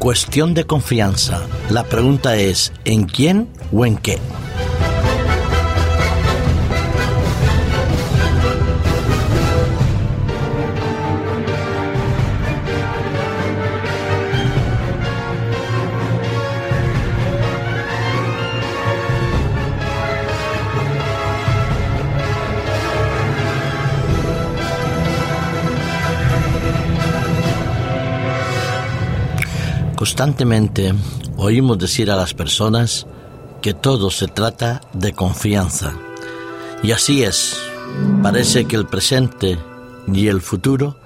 Cuestión de confianza. La pregunta es, ¿en quién o en qué? Constantemente oímos decir a las personas que todo se trata de confianza. Y así es. Parece que el presente y el futuro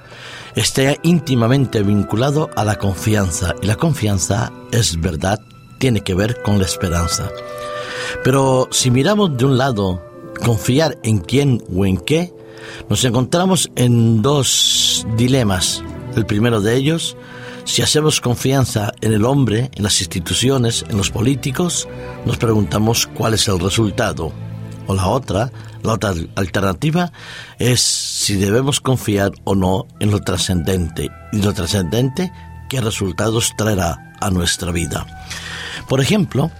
esté íntimamente vinculado a la confianza. Y la confianza, es verdad, tiene que ver con la esperanza. Pero si miramos de un lado confiar en quién o en qué, nos encontramos en dos dilemas. El primero de ellos si hacemos confianza en el hombre, en las instituciones, en los políticos, nos preguntamos cuál es el resultado. O la otra, la otra alternativa es si debemos confiar o no en lo trascendente. Y lo trascendente, qué resultados traerá a nuestra vida. Por ejemplo,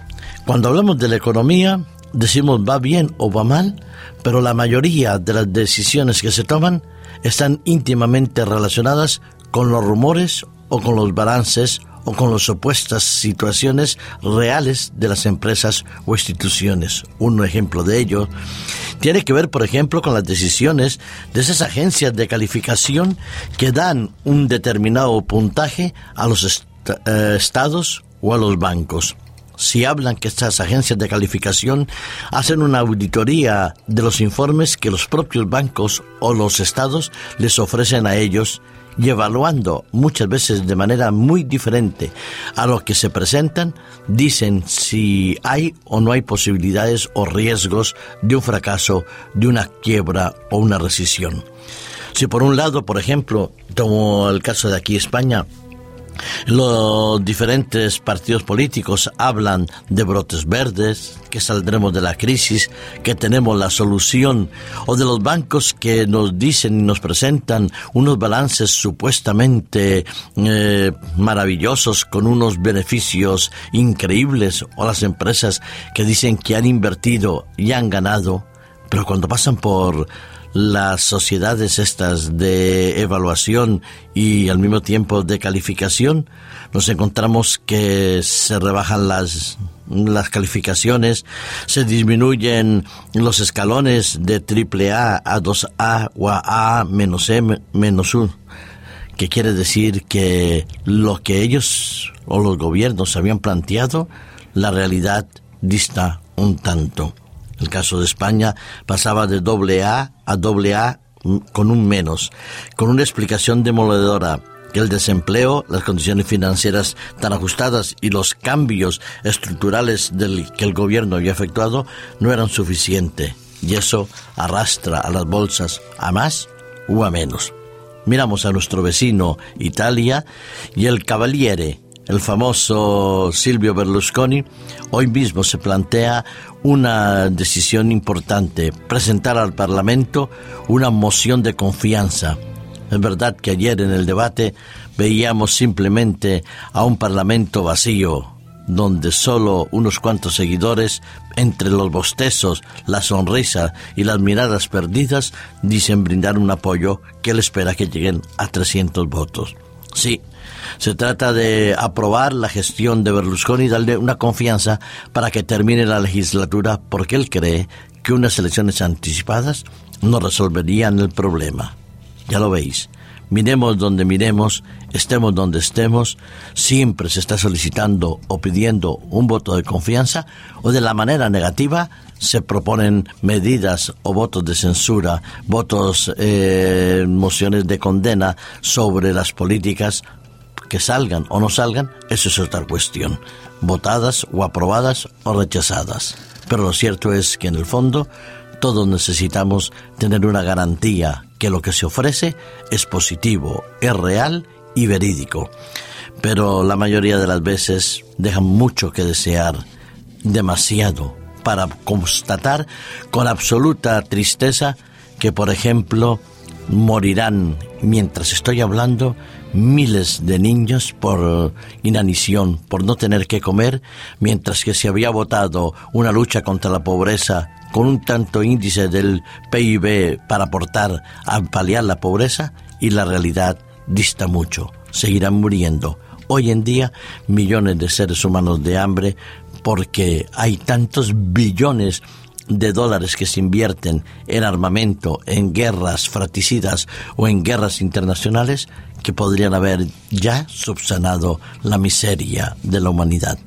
cuando hablamos de la economía, decimos va bien o va mal, pero la mayoría de las decisiones que se toman están íntimamente relacionadas con los rumores o con los balances o con las supuestas situaciones reales de las empresas o instituciones. Un ejemplo de ello tiene que ver, por ejemplo, con las decisiones de esas agencias de calificación que dan un determinado puntaje a los eh, estados o a los bancos. Si hablan que estas agencias de calificación hacen una auditoría de los informes que los propios bancos o los estados les ofrecen a ellos y evaluando muchas veces de manera muy diferente a lo que se presentan, dicen si hay o no hay posibilidades o riesgos de un fracaso, de una quiebra o una rescisión. Si por un lado, por ejemplo, como el caso de aquí España, los diferentes partidos políticos hablan de brotes verdes, que saldremos de la crisis, que tenemos la solución, o de los bancos que nos dicen y nos presentan unos balances supuestamente eh, maravillosos con unos beneficios increíbles, o las empresas que dicen que han invertido y han ganado, pero cuando pasan por las sociedades estas de evaluación y al mismo tiempo de calificación, nos encontramos que se rebajan las, las calificaciones, se disminuyen los escalones de triple A a 2A o a A menos E menos U, que quiere decir que lo que ellos o los gobiernos habían planteado, la realidad dista un tanto. El caso de España pasaba de doble A a doble A con un menos, con una explicación demoledora que el desempleo, las condiciones financieras tan ajustadas y los cambios estructurales que el gobierno había efectuado no eran suficientes y eso arrastra a las bolsas a más o a menos. Miramos a nuestro vecino Italia y el Cavaliere, el famoso Silvio Berlusconi, hoy mismo se plantea una decisión importante, presentar al Parlamento una moción de confianza. Es verdad que ayer en el debate veíamos simplemente a un Parlamento vacío, donde solo unos cuantos seguidores, entre los bostezos, la sonrisa y las miradas perdidas, dicen brindar un apoyo que él espera que lleguen a 300 votos. Sí, se trata de aprobar la gestión de Berlusconi y darle una confianza para que termine la legislatura porque él cree que unas elecciones anticipadas no resolverían el problema. Ya lo veis. Miremos donde miremos, estemos donde estemos, siempre se está solicitando o pidiendo un voto de confianza o de la manera negativa se proponen medidas o votos de censura, votos, eh, mociones de condena sobre las políticas que salgan o no salgan, eso es otra cuestión, votadas o aprobadas o rechazadas. Pero lo cierto es que en el fondo todos necesitamos tener una garantía que lo que se ofrece es positivo, es real y verídico. Pero la mayoría de las veces dejan mucho que desear, demasiado, para constatar con absoluta tristeza que, por ejemplo, morirán mientras estoy hablando miles de niños por inanición, por no tener que comer, mientras que se había votado una lucha contra la pobreza con un tanto índice del PIB para aportar a paliar la pobreza y la realidad dista mucho. Seguirán muriendo. Hoy en día millones de seres humanos de hambre porque hay tantos billones de dólares que se invierten en armamento, en guerras fratricidas o en guerras internacionales que podrían haber ya subsanado la miseria de la humanidad.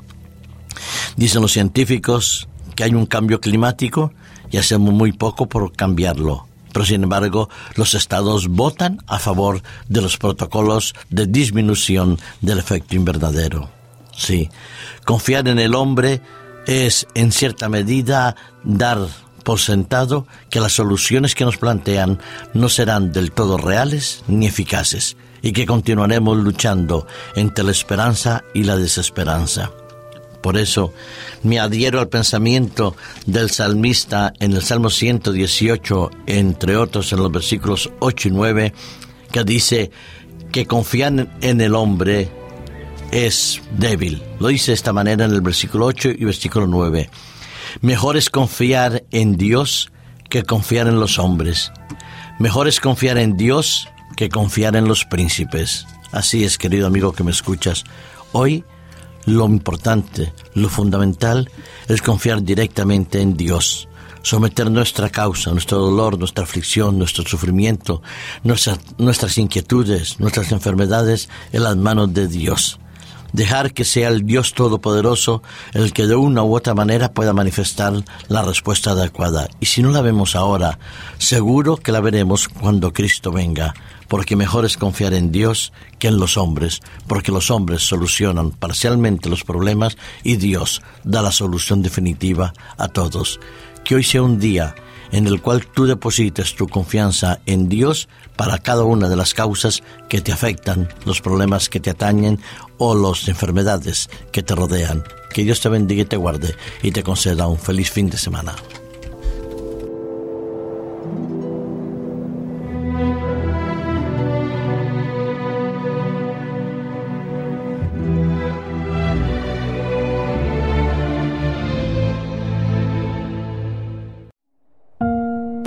Dicen los científicos que hay un cambio climático y hacemos muy poco por cambiarlo. Pero sin embargo, los estados votan a favor de los protocolos de disminución del efecto invernadero. Sí, confiar en el hombre es, en cierta medida, dar por sentado que las soluciones que nos plantean no serán del todo reales ni eficaces y que continuaremos luchando entre la esperanza y la desesperanza. Por eso me adhiero al pensamiento del salmista en el Salmo 118, entre otros en los versículos 8 y 9, que dice que confiar en el hombre es débil. Lo dice de esta manera en el versículo 8 y versículo 9. Mejor es confiar en Dios que confiar en los hombres. Mejor es confiar en Dios que confiar en los príncipes. Así es, querido amigo que me escuchas. Hoy lo importante, lo fundamental es confiar directamente en Dios, someter nuestra causa, nuestro dolor, nuestra aflicción, nuestro sufrimiento, nuestras, nuestras inquietudes, nuestras enfermedades en las manos de Dios dejar que sea el Dios Todopoderoso el que de una u otra manera pueda manifestar la respuesta adecuada. Y si no la vemos ahora, seguro que la veremos cuando Cristo venga, porque mejor es confiar en Dios que en los hombres, porque los hombres solucionan parcialmente los problemas y Dios da la solución definitiva a todos. Que hoy sea un día en el cual tú deposites tu confianza en Dios para cada una de las causas que te afectan, los problemas que te atañen o las enfermedades que te rodean. Que Dios te bendiga y te guarde y te conceda un feliz fin de semana.